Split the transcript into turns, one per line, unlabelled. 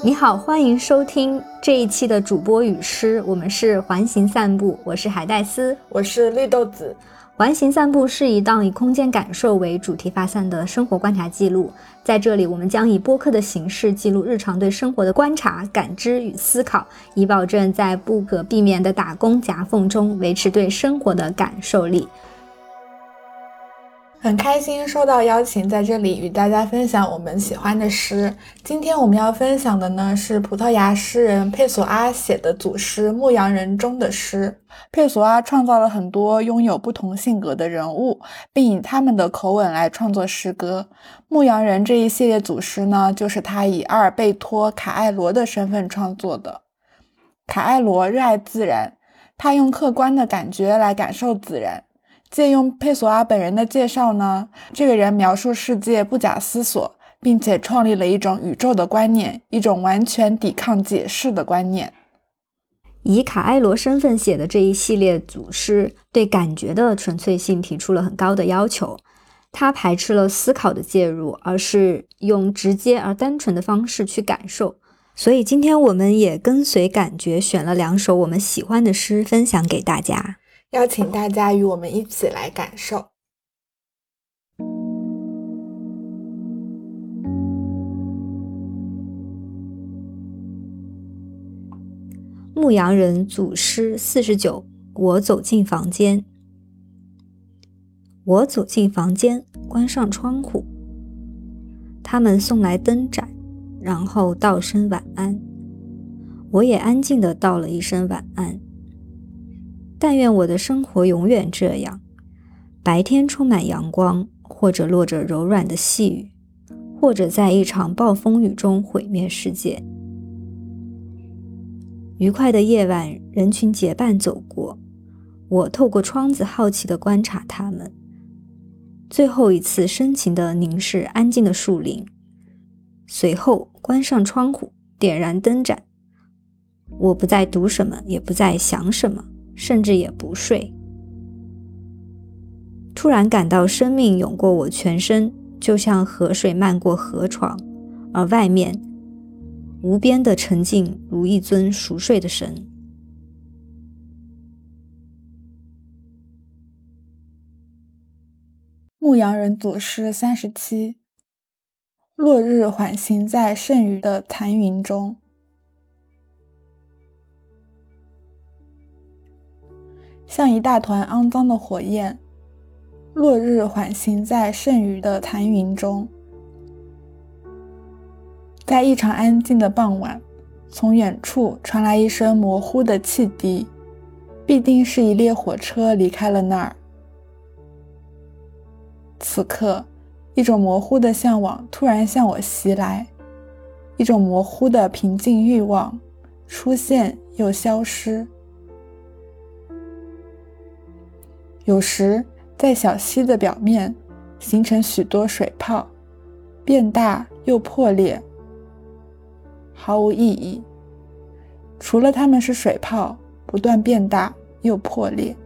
你好，欢迎收听这一期的主播与诗，我们是环形散步，我是海带丝，
我是绿豆子。
环形散步是一档以空间感受为主题发散的生活观察记录，在这里，我们将以播客的形式记录日常对生活的观察、感知与思考，以保证在不可避免的打工夹缝中维持对生活的感受力。
很开心受到邀请，在这里与大家分享我们喜欢的诗。今天我们要分享的呢是葡萄牙诗人佩索阿写的组诗《牧羊人》中的诗。佩索阿创造了很多拥有不同性格的人物，并以他们的口吻来创作诗歌。《牧羊人》这一系列组诗呢，就是他以阿尔贝托·卡艾罗的身份创作的。卡艾罗热爱自然，他用客观的感觉来感受自然。借用佩索阿本人的介绍呢，这个人描述世界不假思索，并且创立了一种宇宙的观念，一种完全抵抗解释的观念。
以卡埃罗身份写的这一系列组诗，对感觉的纯粹性提出了很高的要求。他排斥了思考的介入，而是用直接而单纯的方式去感受。所以今天我们也跟随感觉，选了两首我们喜欢的诗，分享给大家。
邀请大家与我们一起来感受《
牧羊人》组诗四十九。我走进房间，我走进房间，关上窗户。他们送来灯盏，然后道声晚安。我也安静的道了一声晚安。但愿我的生活永远这样：白天充满阳光，或者落着柔软的细雨，或者在一场暴风雨中毁灭世界。愉快的夜晚，人群结伴走过，我透过窗子好奇地观察他们。最后一次深情地凝视安静的树林，随后关上窗户，点燃灯盏。我不再读什么，也不再想什么。甚至也不睡。突然感到生命涌过我全身，就像河水漫过河床，而外面无边的沉静，如一尊熟睡的神。
牧羊人组诗三十七：落日缓行在剩余的残云中。像一大团肮脏的火焰，落日缓行在剩余的残云中。在一场安静的傍晚，从远处传来一声模糊的汽笛，必定是一列火车离开了那儿。此刻，一种模糊的向往突然向我袭来，一种模糊的平静欲望，出现又消失。有时，在小溪的表面形成许多水泡，变大又破裂，毫无意义。除了它们是水泡，不断变大又破裂。